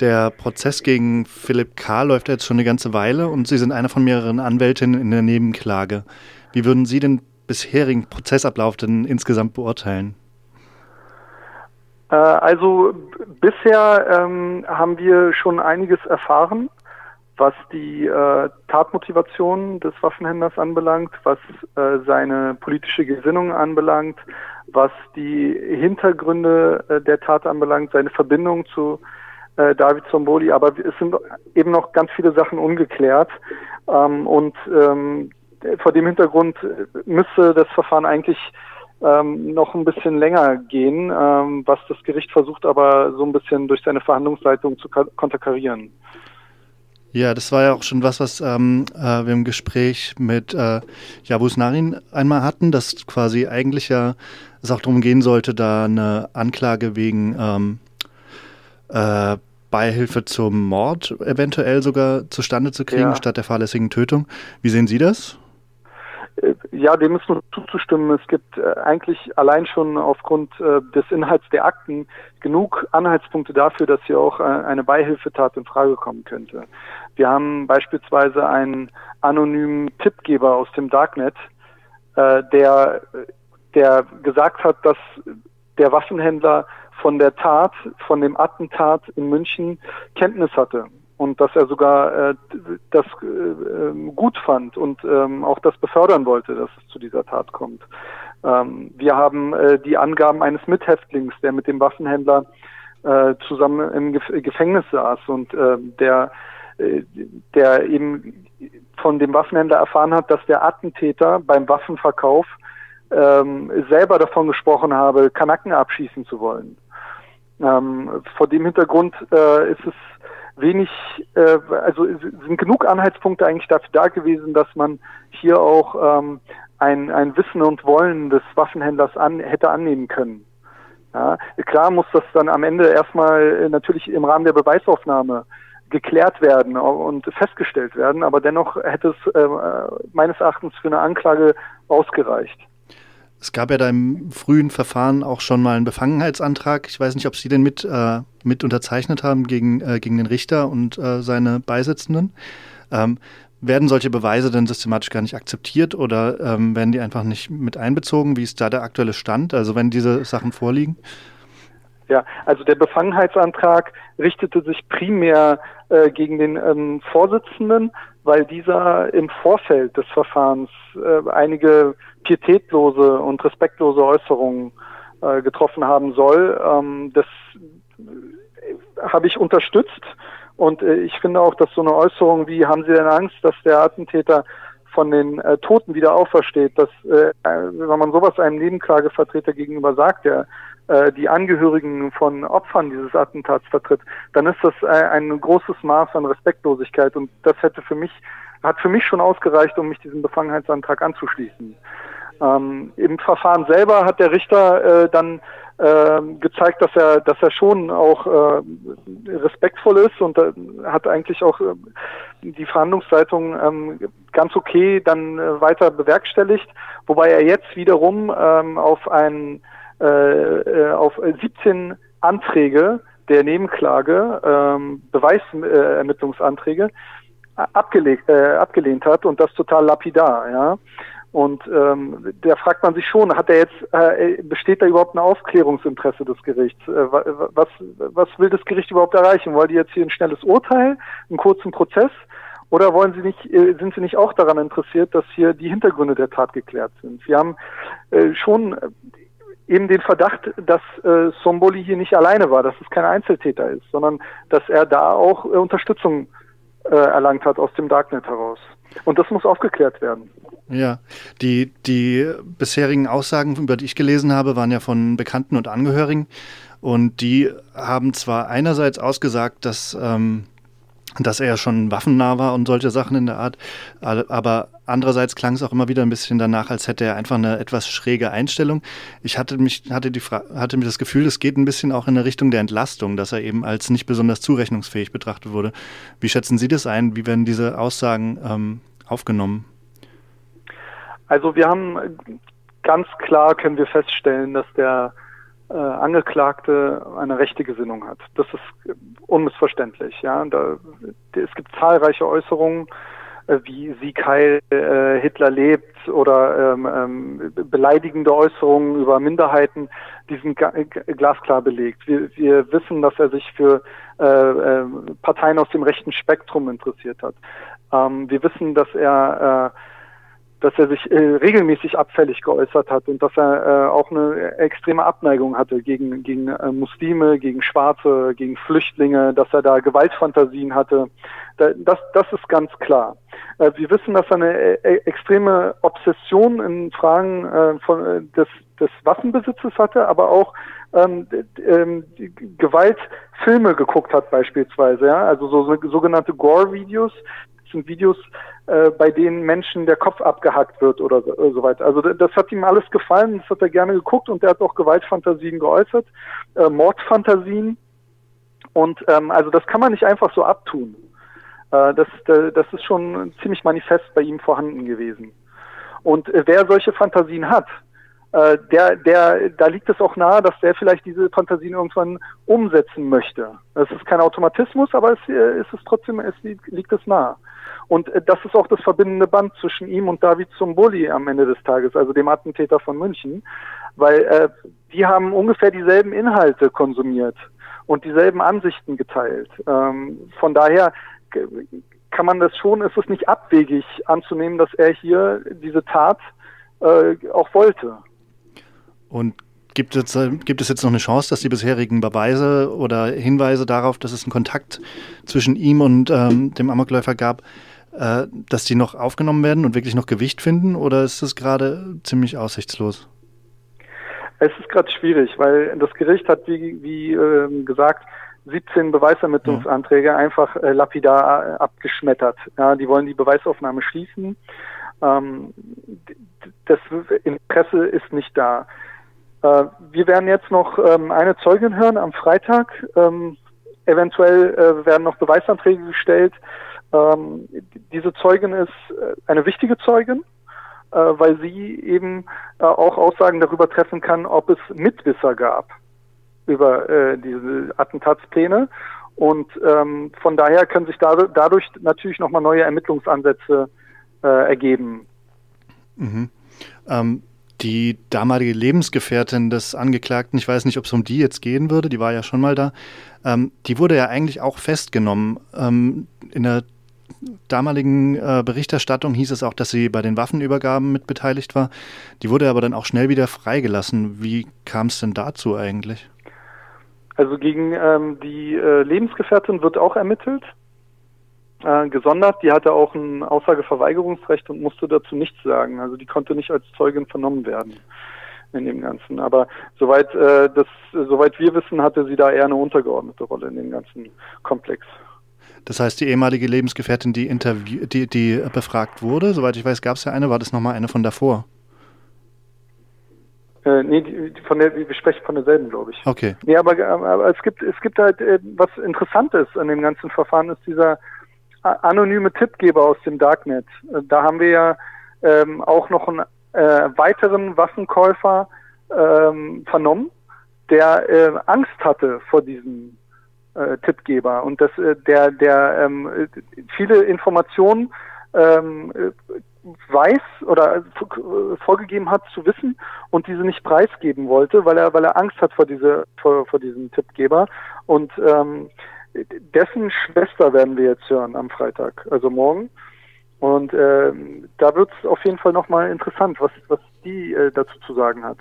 Der Prozess gegen Philipp K. läuft jetzt schon eine ganze Weile und Sie sind einer von mehreren Anwältinnen in der Nebenklage. Wie würden Sie den bisherigen Prozessablauf denn insgesamt beurteilen? Äh, also bisher ähm, haben wir schon einiges erfahren, was die äh, Tatmotivation des Waffenhändlers anbelangt, was äh, seine politische Gesinnung anbelangt, was die Hintergründe äh, der Tat anbelangt, seine Verbindung zu äh, David Zomboli. Aber es sind eben noch ganz viele Sachen ungeklärt. Ähm, und ähm, vor dem Hintergrund müsste das Verfahren eigentlich ähm, noch ein bisschen länger gehen, ähm, was das Gericht versucht aber so ein bisschen durch seine Verhandlungsleitung zu konterkarieren. Ja, das war ja auch schon was, was ähm, äh, wir im Gespräch mit äh, Javus Narin einmal hatten, dass quasi eigentlich ja es auch darum gehen sollte, da eine Anklage wegen ähm, äh, Beihilfe zum Mord eventuell sogar zustande zu kriegen, ja. statt der fahrlässigen Tötung. Wie sehen Sie das? Äh, ja, dem ist nur zuzustimmen. Es gibt äh, eigentlich allein schon aufgrund äh, des Inhalts der Akten genug Anhaltspunkte dafür, dass hier auch eine Beihilfetat in Frage kommen könnte. Wir haben beispielsweise einen anonymen Tippgeber aus dem Darknet, der, der gesagt hat, dass der Waffenhändler von der Tat, von dem Attentat in München Kenntnis hatte und dass er sogar äh, das äh, ähm, gut fand und ähm, auch das befördern wollte, dass es zu dieser Tat kommt. Ähm, wir haben äh, die Angaben eines Mithäftlings, der mit dem Waffenhändler äh, zusammen im Gef Gefängnis saß und äh, der, äh, der eben von dem Waffenhändler erfahren hat, dass der Attentäter beim Waffenverkauf ähm, selber davon gesprochen habe, Kanaken abschießen zu wollen. Ähm, vor dem Hintergrund äh, ist es wenig, äh, also sind genug Anhaltspunkte eigentlich dafür da gewesen, dass man hier auch ähm, ein, ein Wissen und Wollen des Waffenhändlers an, hätte annehmen können. Ja, klar muss das dann am Ende erstmal natürlich im Rahmen der Beweisaufnahme geklärt werden und festgestellt werden, aber dennoch hätte es äh, meines Erachtens für eine Anklage ausgereicht. Es gab ja da im frühen Verfahren auch schon mal einen Befangenheitsantrag. Ich weiß nicht, ob Sie den mit, äh, mit unterzeichnet haben gegen, äh, gegen den Richter und äh, seine Beisitzenden. Ähm, werden solche Beweise denn systematisch gar nicht akzeptiert oder ähm, werden die einfach nicht mit einbezogen? Wie ist da der aktuelle Stand? Also wenn diese Sachen vorliegen? Ja, also der Befangenheitsantrag richtete sich primär äh, gegen den ähm, Vorsitzenden, weil dieser im Vorfeld des Verfahrens äh, einige pietätlose und respektlose Äußerungen äh, getroffen haben soll. Ähm, das äh, habe ich unterstützt und äh, ich finde auch, dass so eine Äußerung wie haben Sie denn Angst, dass der Attentäter von den äh, Toten wieder aufersteht, dass äh, wenn man sowas einem Nebenklagevertreter gegenüber sagt, der äh, die Angehörigen von Opfern dieses Attentats vertritt, dann ist das äh, ein großes Maß an Respektlosigkeit und das hätte für mich hat für mich schon ausgereicht, um mich diesem Befangenheitsantrag anzuschließen. Ähm, Im Verfahren selber hat der Richter äh, dann äh, gezeigt, dass er, dass er schon auch äh, respektvoll ist und äh, hat eigentlich auch äh, die Verhandlungsleitung ähm, ganz okay dann weiter bewerkstelligt, wobei er jetzt wiederum ähm, auf ein äh, äh auf 17 Anträge der Nebenklage, ähm, Beweisermittlungsanträge, abgelegt, äh, abgelehnt hat und das total lapidar, ja. Und ähm, da fragt man sich schon, hat er jetzt, äh, besteht da überhaupt ein Aufklärungsinteresse des Gerichts? Äh, was, was will das Gericht überhaupt erreichen? Wollen die jetzt hier ein schnelles Urteil, einen kurzen Prozess? Oder wollen sie nicht, äh, sind sie nicht auch daran interessiert, dass hier die Hintergründe der Tat geklärt sind? Sie haben äh, schon eben den Verdacht, dass äh, Somboli hier nicht alleine war, dass es kein Einzeltäter ist, sondern dass er da auch äh, Unterstützung äh, erlangt hat aus dem Darknet heraus. Und das muss aufgeklärt werden. Ja, die, die bisherigen Aussagen, über die ich gelesen habe, waren ja von Bekannten und Angehörigen. Und die haben zwar einerseits ausgesagt, dass, ähm, dass er schon waffennah war und solche Sachen in der Art, aber andererseits klang es auch immer wieder ein bisschen danach, als hätte er einfach eine etwas schräge Einstellung. Ich hatte mich, hatte die hatte mir das Gefühl, es geht ein bisschen auch in der Richtung der Entlastung, dass er eben als nicht besonders zurechnungsfähig betrachtet wurde. Wie schätzen Sie das ein? Wie werden diese Aussagen ähm, aufgenommen? Also wir haben ganz klar können wir feststellen, dass der äh, Angeklagte eine rechte Gesinnung hat. Das ist unmissverständlich. Ja, da, es gibt zahlreiche Äußerungen, äh, wie Sieg Heil äh, Hitler lebt oder ähm, ähm, beleidigende Äußerungen über Minderheiten, die sind glasklar belegt. Wir, wir wissen, dass er sich für äh, äh, Parteien aus dem rechten Spektrum interessiert hat. Ähm, wir wissen, dass er äh, dass er sich äh, regelmäßig abfällig geäußert hat und dass er äh, auch eine extreme Abneigung hatte gegen, gegen äh, Muslime, gegen Schwarze, gegen Flüchtlinge, dass er da Gewaltfantasien hatte. Da, das, das ist ganz klar. Äh, wir wissen, dass er eine äh, extreme Obsession in Fragen äh, von, äh, des, des Waffenbesitzes hatte, aber auch ähm, ähm, Gewaltfilme geguckt hat beispielsweise, ja, also so, so sogenannte Gore-Videos, sind Videos, äh, bei denen Menschen der Kopf abgehackt wird oder so, oder so weiter. Also das hat ihm alles gefallen, das hat er gerne geguckt und er hat auch Gewaltfantasien geäußert, äh, Mordfantasien. Und ähm, also das kann man nicht einfach so abtun. Äh, das, das ist schon ziemlich manifest bei ihm vorhanden gewesen. Und äh, wer solche Fantasien hat, äh, der, der, da liegt es auch nahe, dass der vielleicht diese Fantasien irgendwann umsetzen möchte. Das ist kein Automatismus, aber es, äh, es ist trotzdem, es liegt, liegt es nahe. Und äh, das ist auch das verbindende Band zwischen ihm und David Zumbuli am Ende des Tages, also dem Attentäter von München, weil äh, die haben ungefähr dieselben Inhalte konsumiert und dieselben Ansichten geteilt. Ähm, von daher kann man das schon, ist es nicht abwegig anzunehmen, dass er hier diese Tat äh, auch wollte. Und gibt es, gibt es jetzt noch eine Chance, dass die bisherigen Beweise oder Hinweise darauf, dass es einen Kontakt zwischen ihm und ähm, dem Amokläufer gab, äh, dass die noch aufgenommen werden und wirklich noch Gewicht finden? Oder ist das gerade ziemlich aussichtslos? Es ist gerade schwierig, weil das Gericht hat, wie, wie äh, gesagt, 17 Beweisermittlungsanträge ja. einfach äh, lapidar äh, abgeschmettert. Ja, die wollen die Beweisaufnahme schließen. Ähm, das Interesse ist nicht da. Äh, wir werden jetzt noch ähm, eine Zeugin hören am Freitag. Ähm, eventuell äh, werden noch Beweisanträge gestellt. Ähm, diese Zeugin ist äh, eine wichtige Zeugin, äh, weil sie eben äh, auch Aussagen darüber treffen kann, ob es Mitwisser gab über diese Attentatspläne. Und ähm, von daher können sich da, dadurch natürlich nochmal neue Ermittlungsansätze ergeben. Mhm. Ähm, die damalige Lebensgefährtin des Angeklagten, ich weiß nicht, ob es um die jetzt gehen würde, die war ja schon mal da, ähm, die wurde ja eigentlich auch festgenommen. Ähm, in der damaligen äh, Berichterstattung hieß es auch, dass sie bei den Waffenübergaben mit beteiligt war. Die wurde aber dann auch schnell wieder freigelassen. Wie kam es denn dazu eigentlich? Also gegen ähm, die äh, Lebensgefährtin wird auch ermittelt, äh, gesondert. Die hatte auch ein Aussageverweigerungsrecht und musste dazu nichts sagen. Also die konnte nicht als Zeugin vernommen werden in dem Ganzen. Aber soweit äh, das, soweit wir wissen, hatte sie da eher eine untergeordnete Rolle in dem ganzen Komplex. Das heißt, die ehemalige Lebensgefährtin, die, interview die, die befragt wurde, soweit ich weiß, gab es ja eine, war das nochmal eine von davor? Äh, nee, die, von der, wir sprechen von derselben, glaube ich. Okay. Nee, aber, aber es gibt, es gibt halt, äh, was Interessantes an dem ganzen Verfahren ist dieser anonyme Tippgeber aus dem Darknet. Äh, da haben wir ja ähm, auch noch einen äh, weiteren Waffenkäufer ähm, vernommen, der äh, Angst hatte vor diesem äh, Tippgeber und dass äh, der, der ähm, viele Informationen ähm, weiß oder äh, vorgegeben hat zu wissen und diese nicht preisgeben wollte, weil er, weil er Angst hat vor diese, vor, vor diesem Tippgeber. Und ähm, dessen Schwester werden wir jetzt hören am Freitag, also morgen. Und ähm, da wird es auf jeden Fall nochmal interessant, was, was die äh, dazu zu sagen hat.